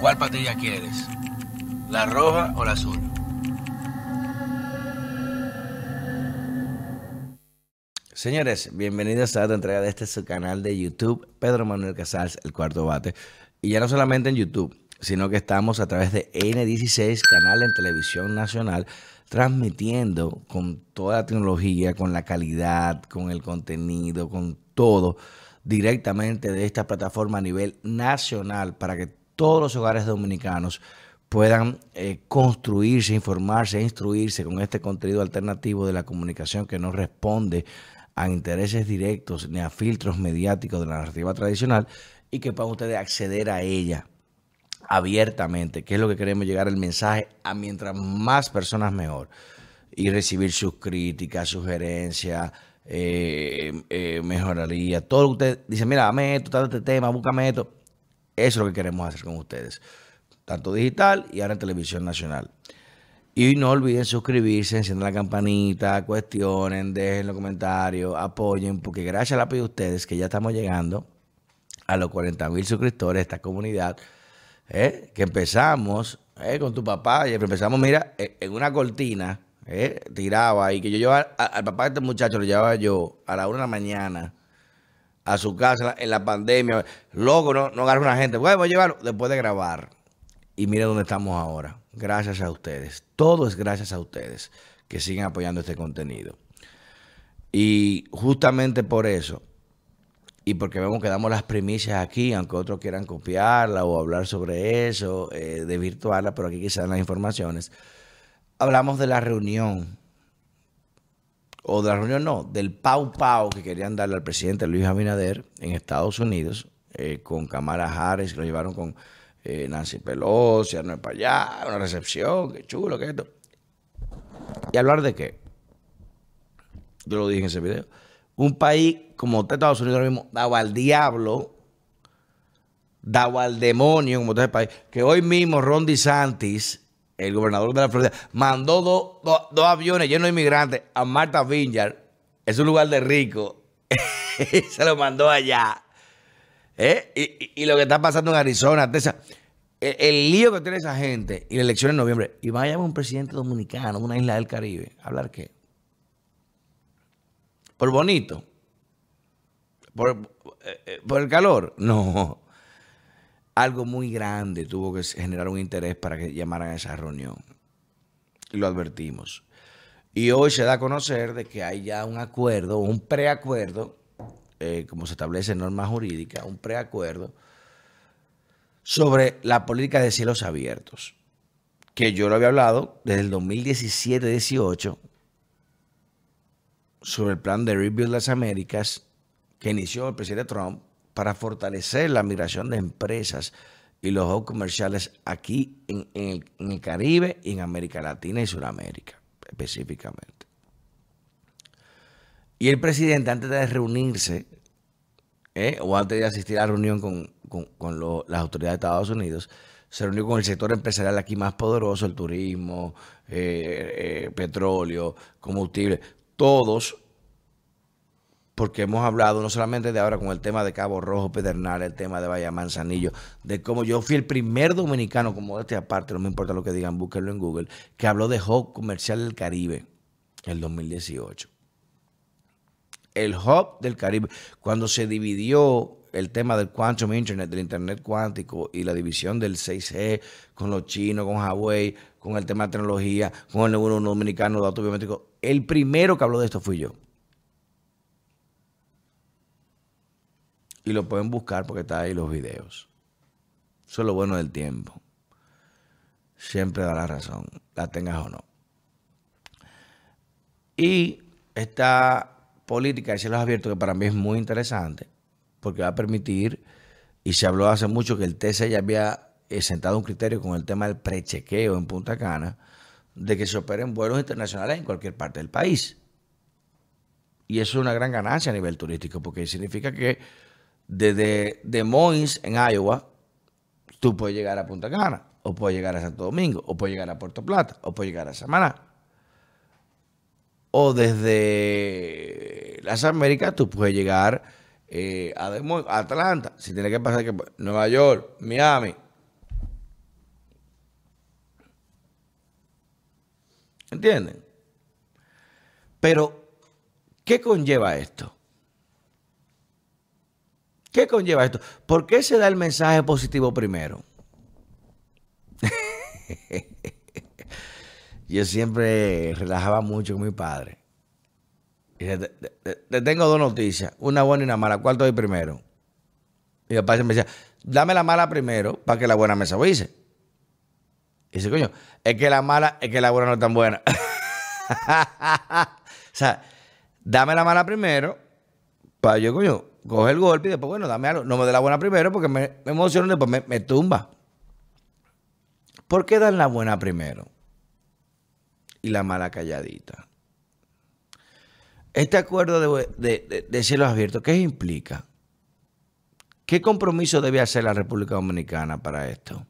¿Cuál patilla quieres? ¿La roja o la azul? Señores, bienvenidos a otra entrega de este su canal de YouTube, Pedro Manuel Casals, el cuarto bate. Y ya no solamente en YouTube, sino que estamos a través de N16, canal en televisión nacional, transmitiendo con toda la tecnología, con la calidad, con el contenido, con todo, directamente de esta plataforma a nivel nacional para que todos los hogares dominicanos puedan eh, construirse, informarse, instruirse con este contenido alternativo de la comunicación que no responde a intereses directos ni a filtros mediáticos de la narrativa tradicional y que puedan ustedes acceder a ella abiertamente, que es lo que queremos llegar el mensaje a mientras más personas mejor y recibir sus críticas, sugerencias, eh, eh, mejoraría, todo lo que usted dice, mira, dame esto, dame este tema, búscame esto. Eso es lo que queremos hacer con ustedes, tanto digital y ahora en televisión nacional. Y no olviden suscribirse, enciendan la campanita, cuestionen, dejen los comentarios, apoyen, porque gracias a la de ustedes que ya estamos llegando a los 40 mil suscriptores de esta comunidad, ¿eh? que empezamos ¿eh? con tu papá, y empezamos, mira, e, en una cortina, ¿eh? tiraba y que yo llevaba al papá de este muchacho, lo llevaba yo a la una de la mañana a su casa en la pandemia. Loco, no, no agarra una gente. Bueno, llevarlo después de grabar. Y mire dónde estamos ahora. Gracias a ustedes. Todo es gracias a ustedes que siguen apoyando este contenido. Y justamente por eso, y porque vemos que damos las primicias aquí, aunque otros quieran copiarla o hablar sobre eso, eh, de virtuarla, pero aquí quizás las informaciones, hablamos de la reunión, o de la reunión no, del pau pau que querían darle al presidente Luis Abinader en Estados Unidos, eh, con Kamala Harris, lo llevaron con eh, Nancy Pelosi, no para allá, una recepción, qué chulo, qué esto. ¿Y hablar de qué? Yo lo dije en ese video. Un país como Estados Unidos ahora mismo, dado al diablo, dado al demonio, como todo el país, que hoy mismo Ron DeSantis, el gobernador de la Florida, mandó dos aviones llenos de inmigrantes a Martha Vineyard, es un lugar de rico, se lo mandó allá. ¿Eh? Y, lo que está pasando en Arizona, el, lío que tiene esa gente y la elección en noviembre, y vaya un presidente dominicano, una isla del Caribe, ¿hablar qué? ¿Por bonito? ¿Por, eh, eh, ¿Por el calor? No. Algo muy grande tuvo que generar un interés para que llamaran a esa reunión. Lo advertimos. Y hoy se da a conocer de que hay ya un acuerdo, un preacuerdo, eh, como se establece en norma jurídica, un preacuerdo sobre la política de cielos abiertos, que yo lo había hablado desde el 2017-18 sobre el plan de Rebuild las Américas que inició el presidente Trump para fortalecer la migración de empresas y los hubs comerciales aquí en, el, Caribe y en América Latina y Sudamérica específicamente. Y el presidente, antes de reunirse, eh, o antes de asistir a la reunión con, las autoridades de Estados Unidos, se reunió con el sector empresarial aquí más poderoso, el turismo, eh, eh, petróleo, combustible, todos porque hemos hablado no solamente de ahora con el tema de Cabo Rojo, Pedernal, el tema de Bahía Manzanillo, de cómo yo fui el primer dominicano, como este aparte, no me importa lo que digan, búsquenlo en Google, que habló de Hub Comercial del Caribe el 2018. El Hub del Caribe, cuando se dividió el tema del Quantum Internet, del Internet cuántico y la división del 6G con los chinos, con Huawei, con el tema de tecnología, con el neuro dominicano datos biométricos, el primero que habló de esto fui yo. Y lo pueden buscar porque está ahí los videos. Eso es lo bueno del tiempo. Siempre da la razón, la tengas o no. Y esta política de cielos abiertos, que para mí es muy interesante, porque va a permitir, y se habló hace mucho que el TC ya había eh, sentado un criterio con el tema del prechequeo en Punta Cana, de que se operen vuelos internacionales en cualquier parte del país. Y eso es una gran ganancia a nivel turístico, porque significa que desde Des Moines, en Iowa, tú puedes llegar a Punta Cana, o puedes llegar a Santo Domingo, o puedes llegar a Puerto Plata, o puedes llegar a Samaná. O desde las Américas tú puedes llegar eh, a, Des Moines, Atlanta, si tiene que pasar que Nueva York, Miami. ¿Entienden? Pero, ¿qué conlleva esto? ¿Qué conlleva esto? ¿Por qué se da el mensaje positivo primero? Yo siempre relajaba mucho con mi padre. Y te, tengo dos noticias, una buena y una mala. ¿Cuál doy primero? Y mi papá me decía, dame la mala primero para que la buena me suavice. Y dice, coño, es que la mala, es que la buena no es tan buena. o sea, dame la mala primero para yo, coño, coger el golpe y después, bueno, dame algo. No me dé la buena primero porque me, me emociono y después me, tumba. ¿Por qué dan la buena primero? Y la mala calladita. Este acuerdo de, de, de cielos abiertos, ¿qué implica? ¿Qué compromiso debe hacer la República Dominicana para esto?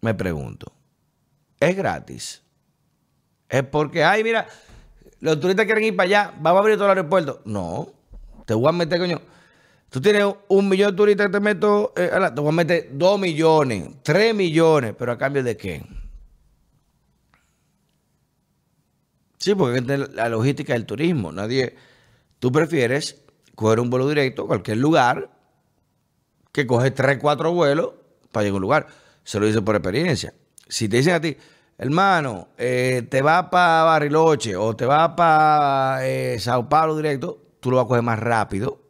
Me pregunto. ¿Es gratis? Es porque, ay, mira, los turistas quieren ir para allá, vamos a abrir todo el aeropuerto. No, te voy a meter, coño. Tú tienes un millón de turistas que te meto, eh, te voy a meter dos millones, tres millones, pero a cambio de qué? Sí, porque es la logística del turismo. Nadie, tú prefieres coger un vuelo directo a cualquier lugar que coge tres, cuatro vuelos para llegar a un lugar. Se lo dice por experiencia. Si te dicen a ti, hermano, eh, te va para Bariloche o te va para eh, Sao Paulo directo, tú lo vas a coger más rápido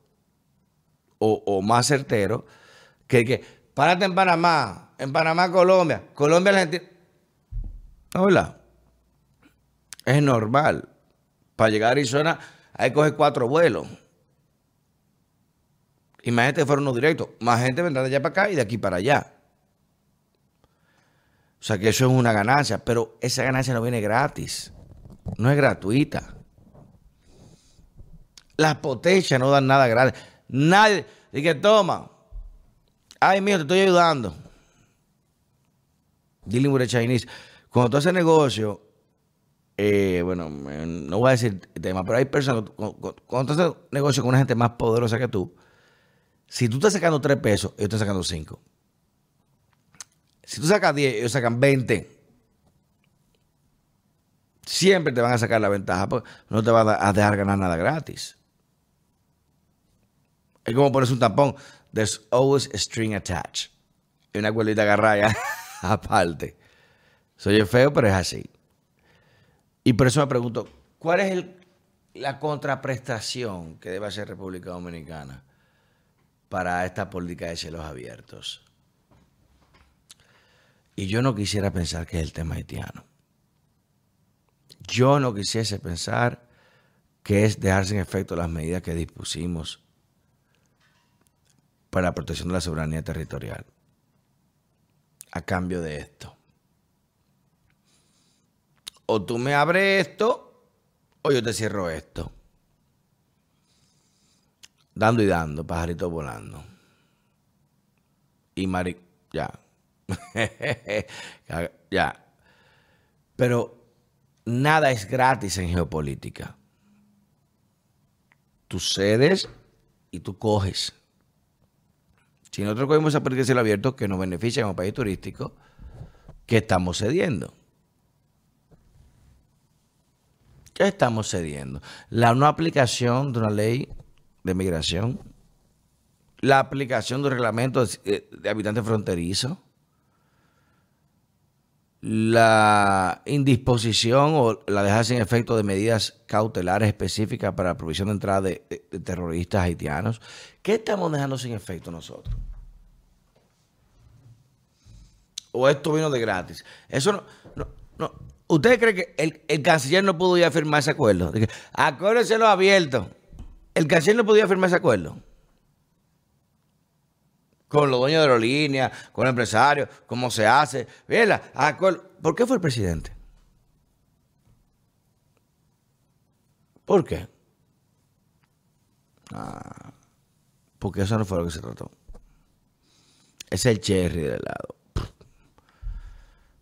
o, más certero que que párate en Panamá, en Panamá, Colombia, Colombia, Argentina. Hola. Es normal. Para llegar a Arizona hay que coger cuatro vuelos. Imagínate que fueron unos directos. Más gente vendrá de allá para acá y de aquí para allá. O sea que eso es una ganancia, pero esa ganancia no viene gratis. No es gratuita. Las potencias no dan nada gratis. Nadie. Dice, toma. Ay, mío, te estoy ayudando. Dealing with Chinese. Cuando tú haces negocio, eh, bueno, no voy a decir tema, pero hay personas, cuando tú haces negocio con una gente más poderosa que tú, si tú estás sacando 3 pesos, ellos están sacando 5. Si tú sacas 10, ellos sacan 20. Siempre te van a sacar la ventaja, porque no te van a dejar ganar nada gratis. Es como pones un tampón. There's always a string attached. Y una cuerdita agarrada aparte. Soy feo, pero es así. Y por eso me pregunto, ¿cuál es la contraprestación que debe hacer República Dominicana? para esta política de cielos abiertos. Y yo no quisiera pensar que es el tema haitiano. Yo no quisiese pensar que es dejarse en efecto las medidas que dispusimos para la protección de la soberanía territorial. A cambio de esto. O tú me abres esto, o yo te cierro esto dando y dando, pajaritos volando. Y Mari, ya. ya. Pero nada es gratis en geopolítica. Tú cedes y tú coges. Si nosotros cogemos esa política de abierto que nos beneficia como país turístico, ¿qué estamos cediendo? ¿Qué estamos cediendo? La no aplicación de una ley de migración, la aplicación de reglamento de, de habitantes fronterizos, la indisposición o la dejar sin efecto de medidas cautelares específicas para la provisión de entrada de, terroristas haitianos. ¿Qué estamos dejando sin efecto nosotros? ¿O esto vino de gratis? Eso no. no, ¿Usted cree que el, canciller no pudo ya firmar ese acuerdo? Acuérdense lo abierto. El canciller no podía firmar ese acuerdo. Con los dueños de aerolíneas, con el empresario, cómo se hace. ¿Por qué fue el presidente? ¿Por qué? Ah, porque eso no fue lo que se trató. Es el cherry del lado.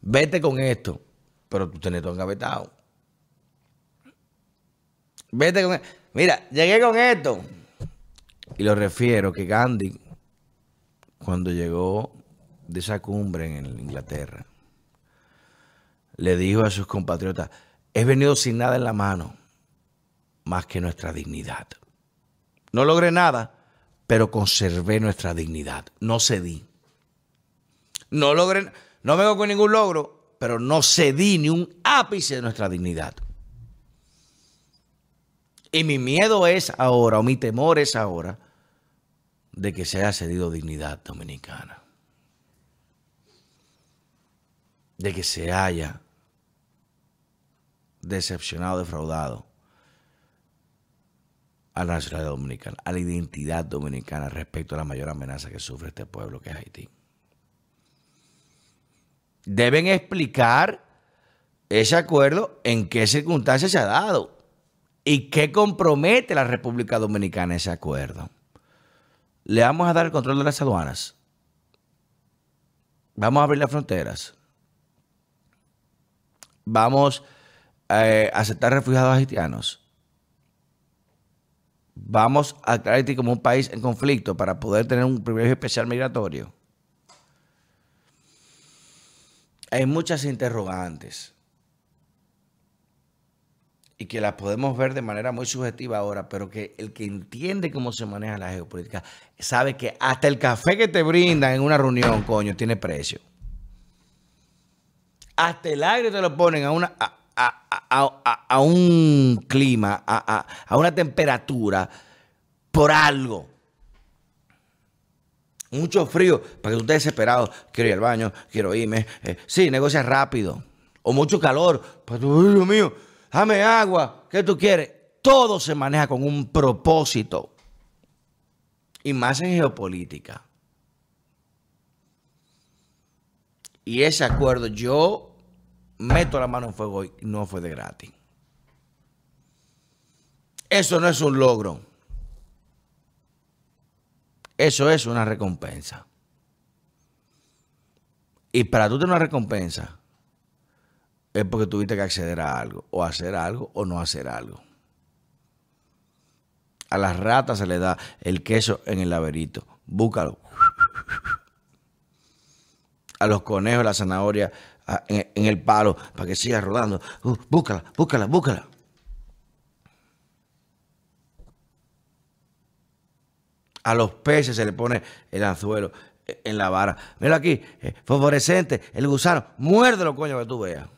Vete con esto, pero tú tenés todo engavetado. Vete con esto. Mira, llegué con esto. Y lo refiero que Gandhi, cuando llegó de esa cumbre en Inglaterra, le dijo a sus compatriotas, he venido sin nada en la mano, más que nuestra dignidad. No logré nada, pero conservé nuestra dignidad, no cedí. No logré, no vengo con ningún logro, pero no cedí ni un ápice de nuestra dignidad. Y mi miedo es ahora, o mi temor es ahora, de que se haya cedido dignidad dominicana. De que se haya decepcionado, defraudado a la nacionalidad dominicana, a la identidad dominicana respecto a la mayor amenaza que sufre este pueblo, que es Haití. Deben explicar ese acuerdo en qué circunstancias se ha dado. ¿Y qué compromete la República Dominicana ese acuerdo? Le vamos a dar el control de las aduanas. Vamos a abrir las fronteras. Vamos eh, a aceptar refugiados haitianos. Vamos a Haití como un país en conflicto para poder tener un privilegio especial migratorio. Hay muchas interrogantes y que las podemos ver de manera muy subjetiva ahora, pero que el que entiende cómo se maneja la geopolítica sabe que hasta el café que te brindan en una reunión, coño, tiene precio. Hasta el aire te lo ponen a una a, un clima, a, una temperatura por algo. Mucho frío, para que tú estés desesperado. Quiero ir al baño, quiero irme. Eh, sí, negocia rápido. O mucho calor. Pues, Dios mío, dame agua, ¿qué tú quieres? Todo se maneja con un propósito. Y más en geopolítica. Y ese acuerdo yo meto la mano en fuego y no fue de gratis. Eso no es un logro. Eso es una recompensa. Y para tú tener una recompensa, es porque tuviste que acceder a algo, o hacer algo, o no hacer algo. A las ratas se le da el queso en el laberinto. Búscalo. A los conejos la zanahoria ah, en, el palo para que siga rodando. Uh, búscala, búscala, búscala. A los peces se le pone el anzuelo en la vara. Mira aquí, eh, fosforescente, el gusano. Muérdelo, coño, que tú veas.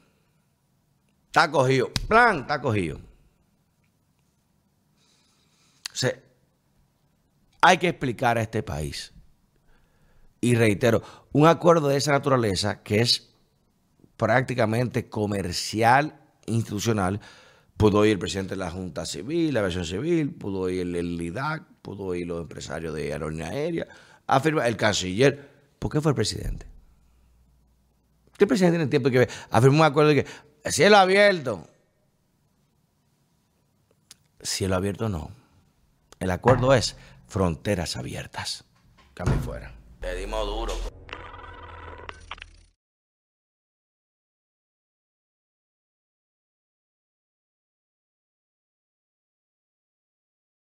Está cogido. Plan, está cogido. Hay que explicar a este país. Y reitero, un acuerdo de esa naturaleza que es prácticamente comercial, institucional, pudo ir el presidente de la Junta Civil, la versión civil, pudo ir el, el LIDAC, pudo ir los empresarios de aerolínea aérea, afirma el canciller. ¿Por qué fue el presidente? ¿Qué presidente tiene tiempo que afirmó un acuerdo de que Cielo abierto. Cielo abierto no. El acuerdo es fronteras abiertas. Cambio fuera. Te dimos duro.